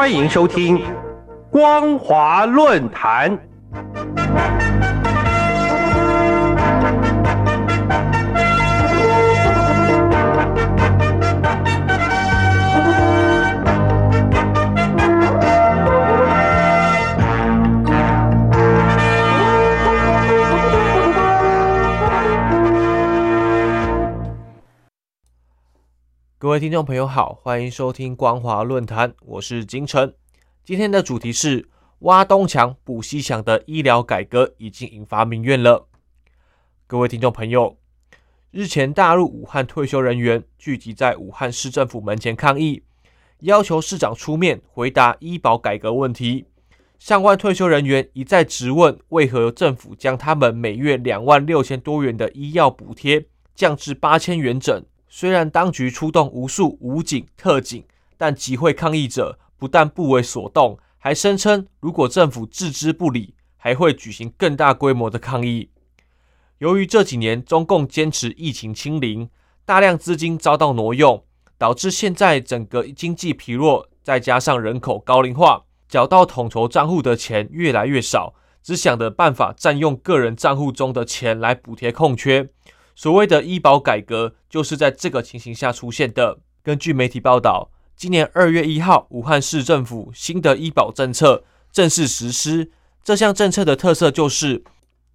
欢迎收听光华论坛。听众朋友好，欢迎收听光华论坛，我是金城。今天的主题是挖东墙补西墙的医疗改革已经引发民怨了。各位听众朋友，日前大陆武汉退休人员聚集在武汉市政府门前抗议，要求市长出面回答医保改革问题。上万退休人员一再质问，为何政府将他们每月两万六千多元的医药补贴降至八千元整？虽然当局出动无数武警、特警，但集会抗议者不但不为所动，还声称如果政府置之不理，还会举行更大规模的抗议。由于这几年中共坚持疫情清零，大量资金遭到挪用，导致现在整个经济疲弱，再加上人口高龄化，缴到统筹账户的钱越来越少，只想着办法占用个人账户中的钱来补贴空缺。所谓的医保改革，就是在这个情形下出现的。根据媒体报道，今年二月一号，武汉市政府新的医保政策正式实施。这项政策的特色就是，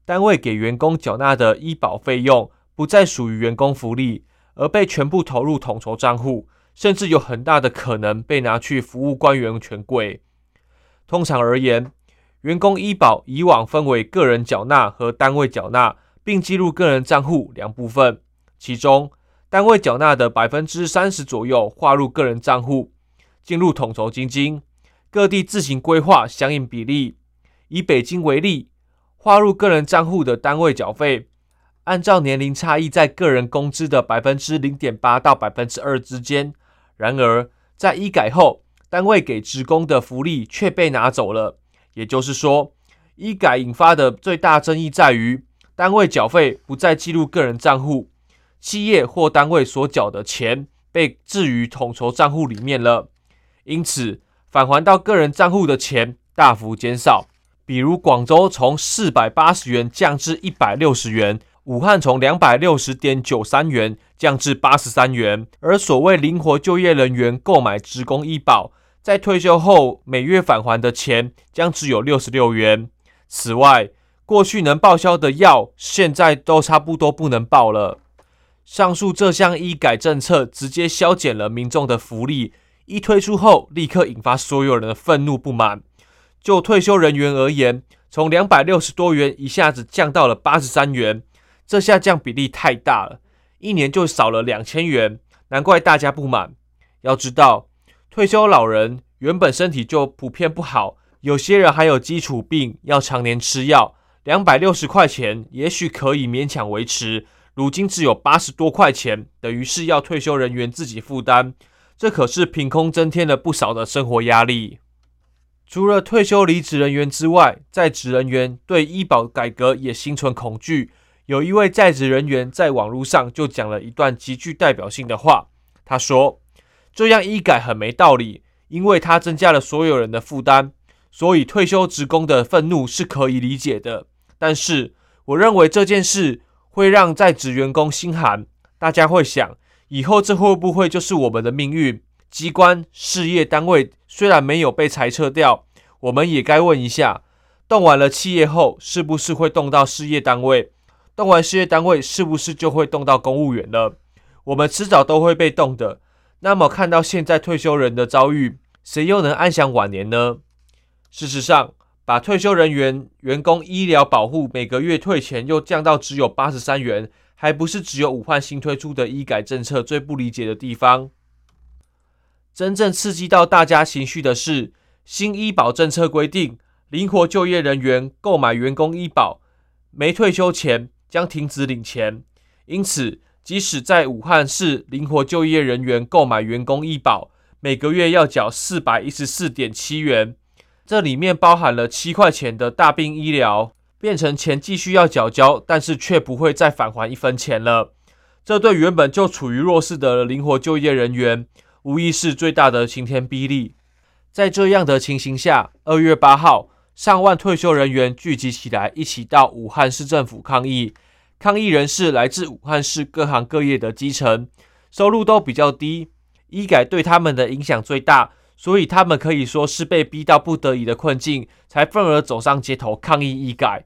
单位给员工缴纳的医保费用不再属于员工福利，而被全部投入统筹账户，甚至有很大的可能被拿去服务官员权贵。通常而言，员工医保以往分为个人缴纳和单位缴纳。并记录个人账户两部分，其中单位缴纳的百分之三十左右划入个人账户，进入统筹基金，各地自行规划相应比例。以北京为例，划入个人账户的单位缴费，按照年龄差异在个人工资的百分之零点八到百分之二之间。然而，在医改后，单位给职工的福利却被拿走了。也就是说，医改引发的最大争议在于。单位缴费不再记录个人账户，企业或单位所缴的钱被置于统筹账户里面了，因此返还到个人账户的钱大幅减少。比如广州从四百八十元降至一百六十元，武汉从两百六十点九三元降至八十三元。而所谓灵活就业人员购买职工医保，在退休后每月返还的钱将只有六十六元。此外，过去能报销的药，现在都差不多不能报了。上述这项医改政策直接削减了民众的福利，一推出后立刻引发所有人的愤怒不满。就退休人员而言，从两百六十多元一下子降到了八十三元，这下降比例太大了，一年就少了两千元，难怪大家不满。要知道，退休老人原本身体就普遍不好，有些人还有基础病，要常年吃药。两百六十块钱也许可以勉强维持，如今只有八十多块钱，等于是要退休人员自己负担，这可是凭空增添了不少的生活压力。除了退休离职人员之外，在职人员对医保改革也心存恐惧。有一位在职人员在网络上就讲了一段极具代表性的话，他说：“这样医改很没道理，因为它增加了所有人的负担，所以退休职工的愤怒是可以理解的。”但是，我认为这件事会让在职员工心寒。大家会想，以后这会不会就是我们的命运？机关、事业单位虽然没有被裁撤掉，我们也该问一下：动完了企业后，是不是会动到事业单位？动完事业单位，是不是就会动到公务员了？我们迟早都会被动的。那么，看到现在退休人的遭遇，谁又能安享晚年呢？事实上，把退休人员员工医疗保护每个月退钱又降到只有八十三元，还不是只有武汉新推出的医改政策最不理解的地方。真正刺激到大家情绪的是，新医保政策规定，灵活就业人员购买员工医保，没退休前将停止领钱。因此，即使在武汉市灵活就业人员购买员工医保，每个月要缴四百一十四点七元。这里面包含了七块钱的大病医疗，变成钱继续要缴交，但是却不会再返还一分钱了。这对原本就处于弱势的灵活就业人员，无疑是最大的晴天霹雳。在这样的情形下，二月八号，上万退休人员聚集起来，一起到武汉市政府抗议。抗议人士来自武汉市各行各业的基层，收入都比较低，医改对他们的影响最大，所以他们可以说是被逼到不得已的困境，才愤而走上街头抗议医改。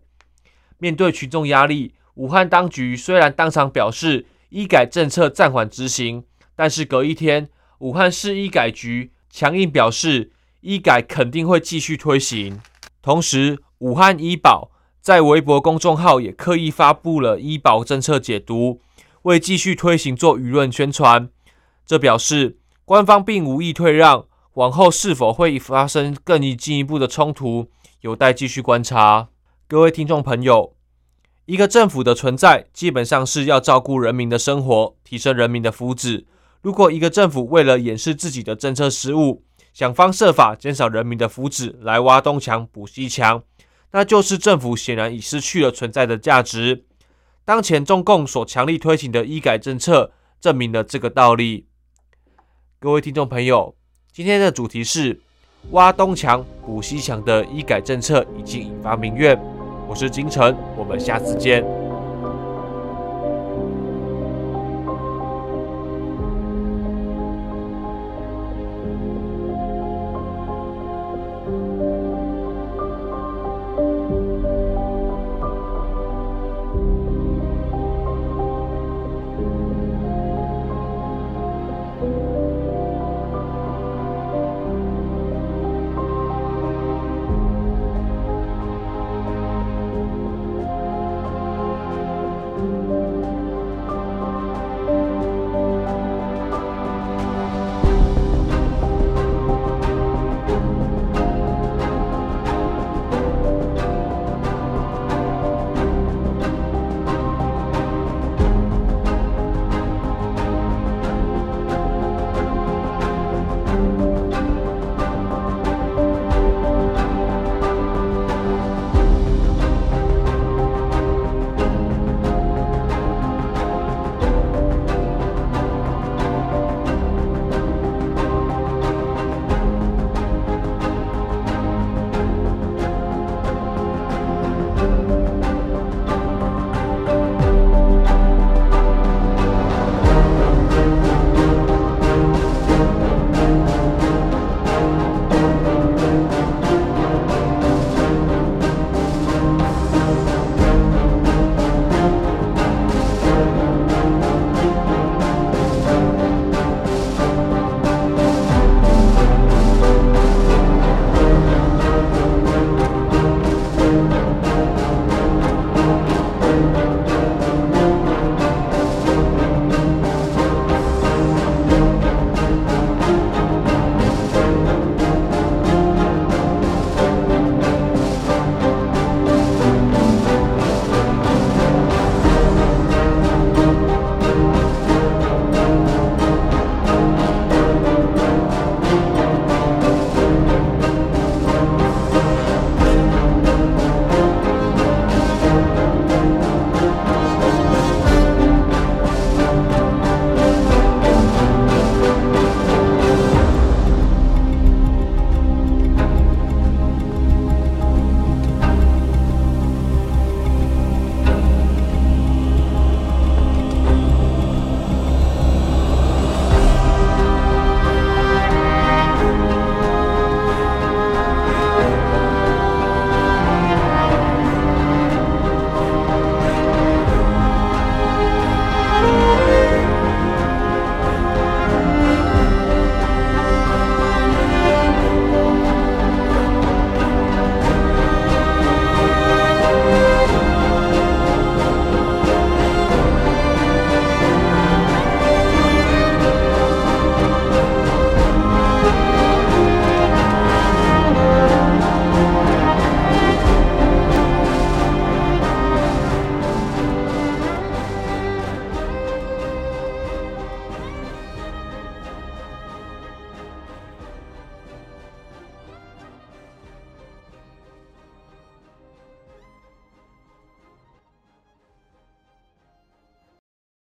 面对群众压力，武汉当局虽然当场表示医改政策暂缓执行，但是隔一天，武汉市医改局强硬表示。医改肯定会继续推行，同时，武汉医保在微博公众号也刻意发布了医保政策解读，为继续推行做舆论宣传。这表示官方并无意退让，往后是否会发生更进一步的冲突，有待继续观察。各位听众朋友，一个政府的存在，基本上是要照顾人民的生活，提升人民的福祉。如果一个政府为了掩饰自己的政策失误，想方设法减少人民的福祉，来挖东墙补西墙，那就是政府显然已失去了存在的价值。当前中共所强力推行的医改政策，证明了这个道理。各位听众朋友，今天的主题是挖东墙补西墙的医改政策已经引发民怨。我是金晨，我们下次见。